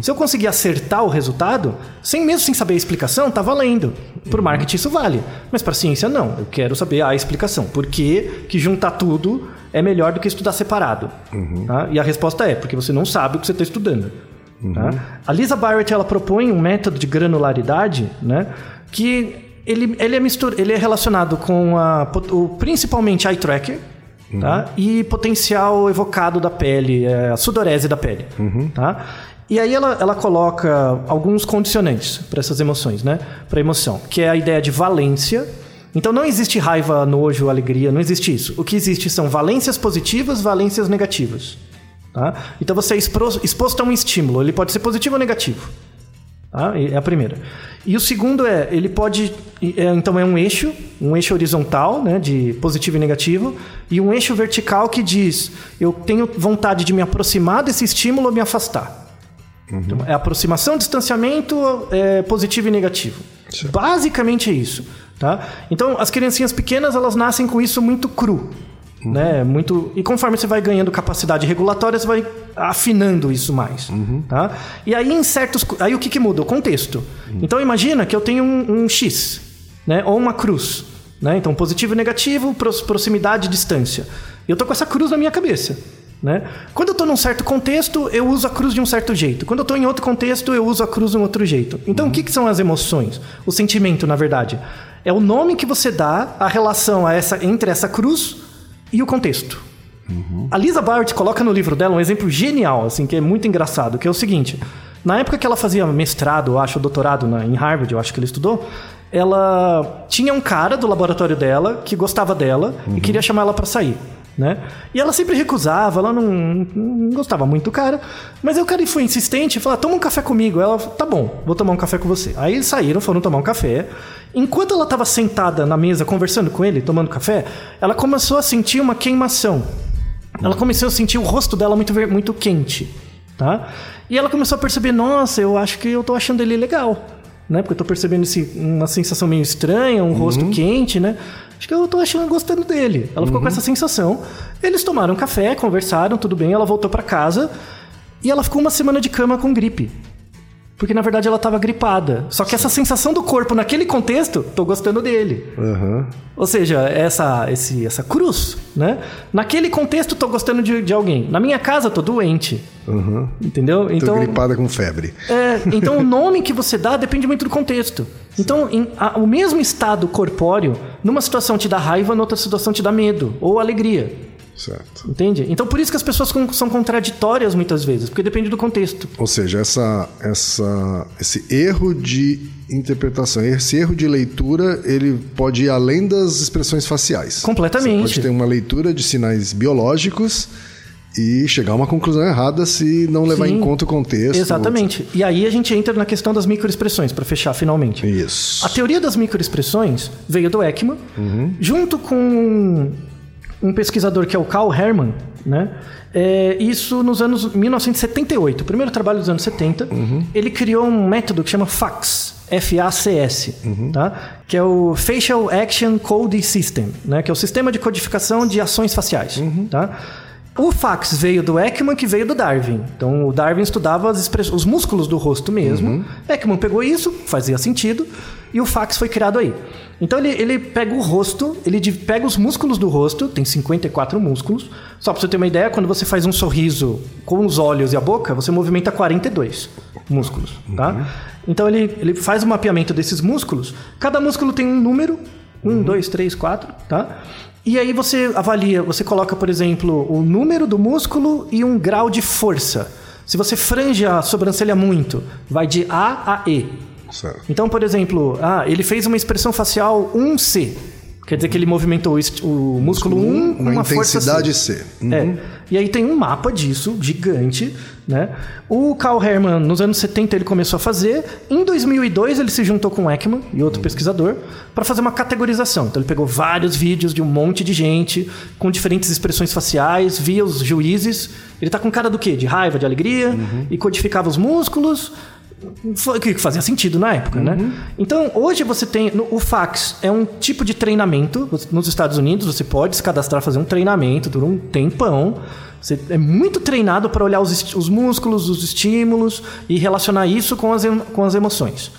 Se eu conseguir acertar o resultado, sem mesmo sem saber a explicação, tá valendo. Para marketing isso vale, mas para ciência não. Eu quero saber a explicação. Por que, que juntar tudo é melhor do que estudar separado? tá? E a resposta é porque você não sabe o que você está estudando. Tá? A Lisa Barrett ela propõe um método de granularidade, né, que ele, ele, é mistura, ele é relacionado com a, o, principalmente eye tracker tá? e potencial evocado da pele, é, a sudorese da pele. Tá? E aí ela, ela coloca alguns condicionantes para essas emoções, né? Para emoção, que é a ideia de valência. Então não existe raiva, nojo, alegria, não existe isso. O que existe são valências positivas, valências negativas. Tá? Então você é exposto a um estímulo, ele pode ser positivo ou negativo. Tá? É a primeira. E o segundo é, ele pode. é, então é um eixo, um eixo horizontal, né, de positivo e negativo, e um eixo vertical que diz: eu tenho vontade de me aproximar desse estímulo ou me afastar. Então, é aproximação, distanciamento, é, positivo e negativo. Basicamente é isso. Tá? Então, as criancinhas pequenas, elas nascem com isso muito cru. né? Muito e conforme você vai ganhando capacidade regulatória, você vai afinando isso mais, tá? E aí em certos, aí o que que muda? O contexto. Então imagina que eu tenho um, um X, né? Ou uma cruz, né? Então positivo e negativo, proximidade e distância. E eu tô com essa cruz na minha cabeça. Né? Quando eu estou num certo contexto, eu uso a cruz de um certo jeito. Quando eu estou em outro contexto, eu uso a cruz de um outro jeito. Então, o que, que são as emoções? O sentimento, na verdade. É o nome que você dá à relação a essa, entre essa cruz e o contexto. A Lisa Bart coloca no livro dela um exemplo genial, assim, que é muito engraçado, que é o seguinte. Na época que ela fazia mestrado, eu acho, doutorado na, em Harvard, eu acho que ela estudou, ela tinha um cara do laboratório dela que gostava dela e queria chamar ela para sair. Né? E ela sempre recusava, ela não, não gostava muito do cara. Mas aí o cara foi insistente e falou: "Ah, toma um café comigo. Ela, tá bom, vou tomar um café com você. Aí eles saíram, foram tomar um café. Enquanto ela estava sentada na mesa conversando com ele, tomando café, ela começou a sentir uma queimação. Ela começou a sentir o rosto dela muito, muito quente, tá? E ela começou a perceber, nossa, eu acho que eu tô achando ele legal, né? Porque eu tô percebendo esse, uma sensação meio estranha, um rosto quente, né? Acho que eu tô achando, gostando dele. Ela ficou com essa sensação. Eles tomaram café, conversaram, tudo bem, ela voltou pra casa e ela ficou uma semana de cama com gripe. Porque na verdade ela estava gripada. Só que essa sensação do corpo naquele contexto, tô gostando dele. Aham. Ou seja, essa, esse, essa cruz, né? Naquele contexto, tô gostando de, de alguém. Na minha casa, tô doente. Aham. Entendeu? Tô Então, gripada com febre. é, então o nome que você dá depende muito do contexto. Então, em- a- o mesmo estado corpóreo, numa situação te dá raiva, noutra situação te dá medo ou alegria. Certo. Entende? Então, por isso que as pessoas são contraditórias muitas vezes, porque depende do contexto. Ou seja, essa, essa, esse erro de interpretação, esse erro de leitura, ele pode ir além das expressões faciais. Completamente. Você pode ter uma leitura de sinais biológicos e chegar a uma conclusão errada se não levar Sim. em conta o contexto. Exatamente. E aí a gente entra na questão das microexpressões, para fechar finalmente. Isso. A teoria das microexpressões veio do Ekman, Uhum. junto com um pesquisador que é o Carl Herman, né? É, isso nos anos 1978, o primeiro trabalho dos anos 70. Uhum. Ele criou um método que chama FACS, F-A-C-S, Uhum. tá? que é o Facial Action Code System, né? que é o sistema de codificação de ações faciais. Uhum. Tá? O fax veio do Ekman, que veio do Darwin. Então, o Darwin estudava os músculos do rosto mesmo. Uhum. Ekman pegou isso, fazia sentido, e o fax foi criado aí. Então, ele, ele pega o rosto, ele pega os músculos do rosto, tem 54 músculos. Só para você ter uma ideia, quando você faz um sorriso com os olhos e a boca, você movimenta 42 músculos, tá? Então, ele, ele faz o mapeamento desses músculos. Cada músculo tem um número, um, dois, três, quatro, tá? E aí você avalia, você coloca, por exemplo, o número do músculo e um grau de força. Se você frange a sobrancelha muito, vai de A a E. Certo. Então, por exemplo, ah, ele fez uma expressão facial 1C. Quer dizer que ele movimentou o músculo 1 com Uma uma intensidade C. C. Uhum. É. E aí tem um mapa disso, gigante, né? O Carl Herman, nos anos 70, ele começou a fazer. Em 2002, ele se juntou com o Ekman e outro pesquisador para fazer uma categorização. Então, ele pegou vários vídeos de um monte de gente com diferentes expressões faciais, via os juízes. Ele tá com cara do quê? De raiva, de alegria, e codificava os músculos. Foi- que fazia sentido na época, né? Então, hoje você tem. no- O fax é um tipo de treinamento. Nos Estados Unidos, você pode se cadastrar, fazer um treinamento, dura um tempão. Você é muito treinado para olhar os, os músculos, os estímulos e relacionar isso com as, com as emoções.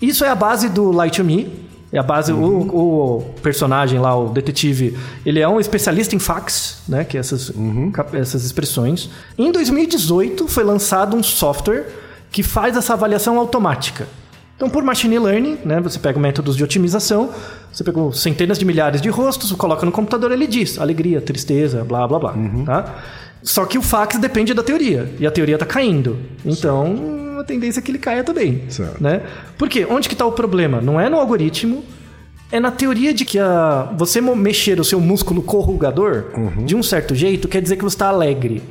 Isso é a base do Light to Me. É a base, o, o personagem lá, o detetive, ele é um especialista em fax, né? Que é essas, cap- essas expressões. Em 2018 foi lançado um software que faz essa avaliação automática. Então, por machine learning, né, você pega métodos de otimização, você pegou centenas de milhares de rostos, coloca no computador, ele diz alegria, tristeza, blá blá blá, tá? Só que o fax depende da teoria, e a teoria está caindo. Então, a tendência é que ele caia também, Certo. né? Por quê? Onde que está o problema? Não é no algoritmo, é na teoria de que a, você mexer o seu músculo corrugador de um certo jeito quer dizer que você está alegre.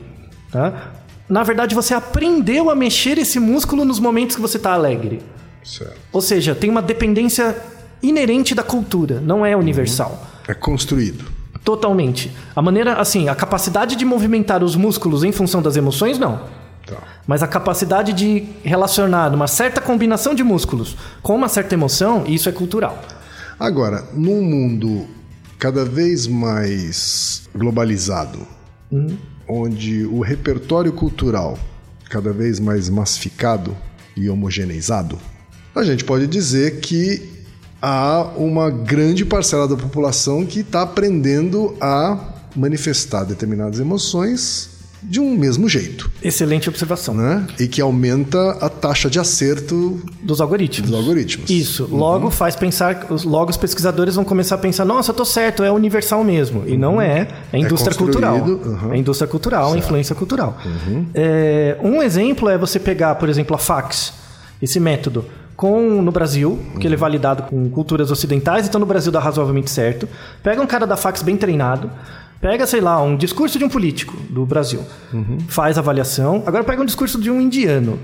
Tá? Na verdade, você aprendeu a mexer esse músculo nos momentos que você está alegre. Certo. Ou seja, tem uma dependência inerente da cultura, não é universal. É construído. Totalmente. A maneira, assim, a capacidade de movimentar os músculos em função das emoções, não. Tá. Mas a capacidade de relacionar uma certa combinação de músculos com uma certa emoção, isso é cultural. Agora, num mundo cada vez mais globalizado, onde o repertório cultural cada vez mais massificado e homogeneizado, a gente pode dizer que há uma grande parcela da população que está aprendendo a manifestar determinadas emoções de um mesmo jeito, Excelente observação. né? E que aumenta a taxa de acerto Dos algoritmos. dos algoritmos. Isso. Logo faz pensar, logo os pesquisadores vão começar a pensar, nossa, eu tô certo, é universal mesmo. E não é, é indústria cultural. construído, uhum. É indústria cultural, é influência cultural. É, um exemplo é você pegar, por exemplo, a fax, esse método, com no Brasil, que ele é validado com culturas ocidentais, então no Brasil dá razoavelmente certo. Pega um cara da fax bem treinado, pega, sei lá, um discurso de um político do Brasil, faz avaliação. Agora pega um discurso de um indiano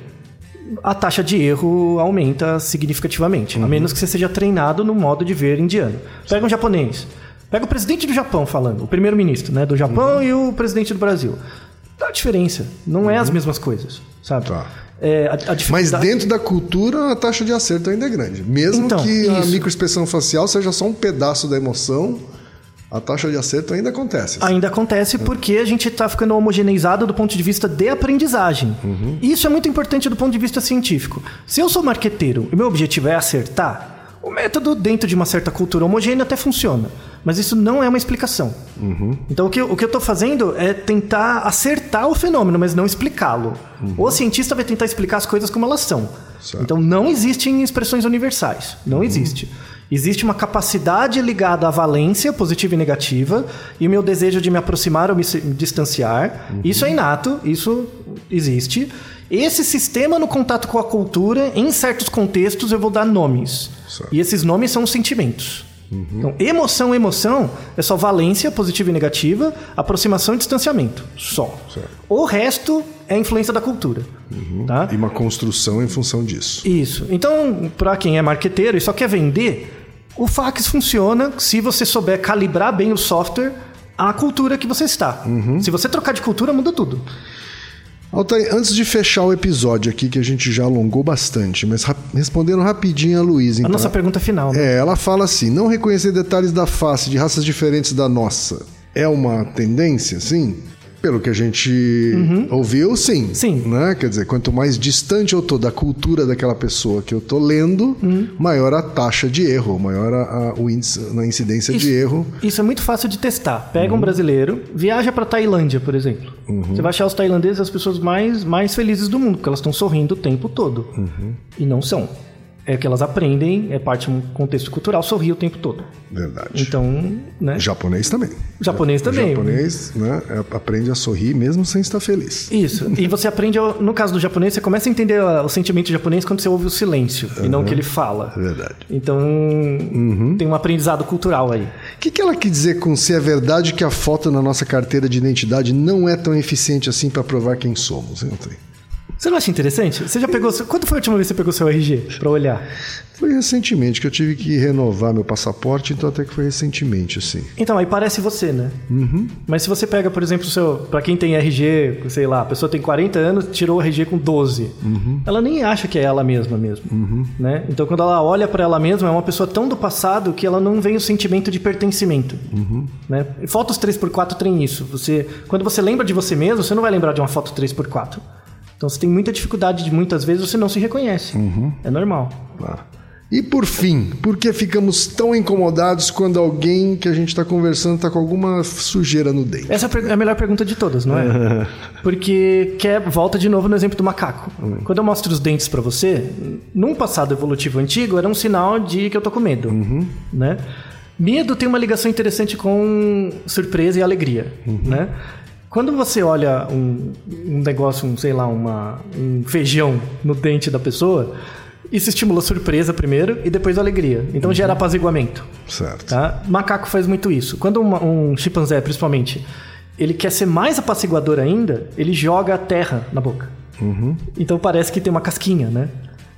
a taxa de erro aumenta significativamente, a menos que você seja treinado no modo de ver indiano. Pega um japonês, pega o presidente do Japão falando, o primeiro-ministro né, do Japão e o presidente do Brasil. Dá diferença, não é as mesmas coisas, sabe? Tá. É, a, a Mas dentro da cultura, a taxa de acerto ainda é grande. Mesmo Então, que a isso. microexpressão facial seja só um pedaço da emoção, a taxa de acerto ainda acontece. Ainda acontece porque a gente está ficando homogeneizado do ponto de vista de aprendizagem. Isso é muito importante do ponto de vista científico. Se eu sou marqueteiro e meu objetivo é acertar, o método dentro de uma certa cultura homogênea até funciona. Mas isso não é uma explicação. Então o que, eu- o que eu estou fazendo é tentar acertar o fenômeno, mas não explicá-lo. O cientista vai tentar explicar as coisas como elas são. Certo. Então não existem expressões universais. Não existe. Existe uma capacidade ligada à valência positiva e negativa e o meu desejo de me aproximar ou me distanciar. Isso é inato, isso existe. Esse sistema no contato com a cultura, em certos contextos, eu vou dar nomes. Certo. E esses nomes são sentimentos. Então, emoção, emoção é só valência positiva e negativa, aproximação e distanciamento. Só. Certo. O resto é influência da cultura. Tá? E uma construção em função disso. Isso. Então, para quem é marqueteiro e só quer vender, o fax funciona se você souber calibrar bem o software à cultura que você está. Se você trocar de cultura, muda tudo. Altair, antes de fechar o episódio aqui, que a gente já alongou bastante, mas rap- respondendo rapidinho a Luísa. A Então, nossa pergunta final. né? É, ela fala assim: não reconhecer detalhes da face de raças diferentes da nossa é uma tendência, sim? Pelo que a gente ouviu, sim. Uhum. Sim. Né? Quer dizer, quanto mais distante eu tô da cultura daquela pessoa que eu tô lendo, Uhum. maior a taxa de erro, maior a, a- o índice, na incidência de erro. Isso é muito fácil de testar. Pega um brasileiro, viaja para Tailândia, por exemplo. Você vai achar os tailandeses as pessoas mais, mais felizes do mundo, porque elas estão sorrindo o tempo todo. E não são. É que elas aprendem, é parte de um contexto cultural, sorrir o tempo todo. Verdade. Então, né? Japonês também. Japonês também. O japonês né, é- aprende a sorrir mesmo sem estar feliz. Isso. E você aprende, no caso do japonês, você começa a entender ah, o sentimento japonês quando você ouve o silêncio e não o que ele fala. Verdade. Então, tem um aprendizado cultural aí. O que, que ela quer dizer com se é verdade que a foto na nossa carteira de identidade não é tão eficiente assim para provar quem somos? Altair? Você não acha interessante? Você já pegou. Quando foi a última vez que você pegou seu RG pra olhar? Foi recentemente que eu tive que renovar meu passaporte, então até que foi recentemente, assim. Então, aí parece você, né? Mas se você pega, por exemplo, o seu. Pra quem tem RG, sei lá, a pessoa tem 40 anos, tirou o RG com 12. Ela nem acha que é ela mesma mesmo. Né? Então, quando ela olha pra ela mesma, é uma pessoa tão do passado que ela não vem o sentimento de pertencimento. Né? E fotos 3x4 tem isso. Você, quando você lembra de você mesmo, você não vai lembrar de uma foto 3x4. Então você tem muita dificuldade de muitas vezes você não se reconhece. É normal. Tá. E por fim, por que ficamos tão incomodados quando alguém que a gente está conversando está com alguma sujeira no dente? Essa é a é melhor pergunta de todas, não é? <laughs> Porque quer, volta de novo no exemplo do macaco. Quando eu mostro os dentes pra você, num passado evolutivo antigo, era um sinal de que eu tô com medo, né? Medo tem uma ligação interessante com surpresa e alegria, né? Quando você olha um, um negócio, um, sei lá, uma, um feijão no dente da pessoa, isso estimula surpresa primeiro e depois alegria. Então gera apaziguamento. Certo. Tá? Macaco faz muito isso. Quando uma- um chimpanzé, principalmente, ele quer ser mais apaciguador ainda, ele joga a terra na boca. Então parece que tem uma casquinha, né?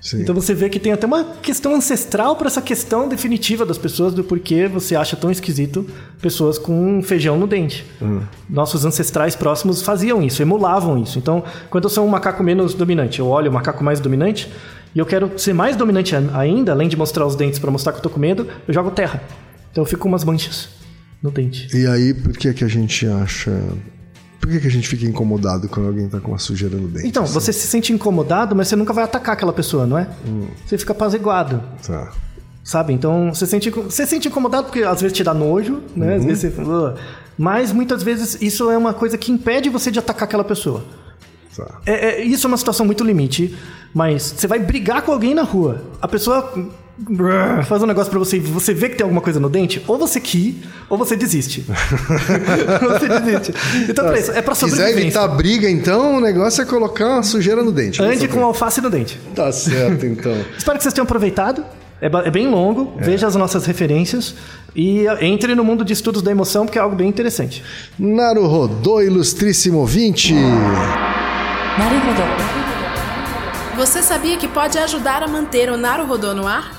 Sim. Então você vê que tem até uma questão ancestral para essa questão definitiva das pessoas do porquê você acha tão esquisito pessoas com feijão no dente. Nossos ancestrais próximos faziam isso, emulavam isso. Então, quando eu sou um macaco menos dominante, eu olho o macaco mais dominante e eu quero ser mais dominante an- ainda, além de mostrar os dentes para mostrar que eu tô com medo, eu jogo terra. Então eu fico com umas manchas. no dente. E aí, por que que a gente acha... Por que que a gente fica incomodado quando alguém tá com uma sujeira no dente? Então, assim? você se sente incomodado, mas você nunca vai atacar aquela pessoa, não é? Você fica apaziguado. Tá. Sabe? Então, você sente, você sente incomodado porque às vezes te dá nojo, né? Às vezes você. Mas muitas vezes isso é uma coisa que impede você de atacar aquela pessoa. Tá. É, é- isso é uma situação muito limite, mas você vai brigar com alguém na rua. A pessoa faz um negócio para você e você vê que tem alguma coisa no dente, ou você qui, ou você desiste. <laughs> você desiste. Então, pra isso, é pra sobrevivência. Quiser evitar briga, então, o negócio é colocar uma sujeira no dente. Ande com alface no dente. Tá certo, então. <laughs> Espero que vocês tenham aproveitado. É, é, bem longo, é. veja as nossas referências e uh, entre no mundo de estudos da emoção, porque é algo bem interessante. Naruhodô, ilustríssimo ouvinte! Naruhodô. Você sabia que pode ajudar a manter o Naruhodô no ar?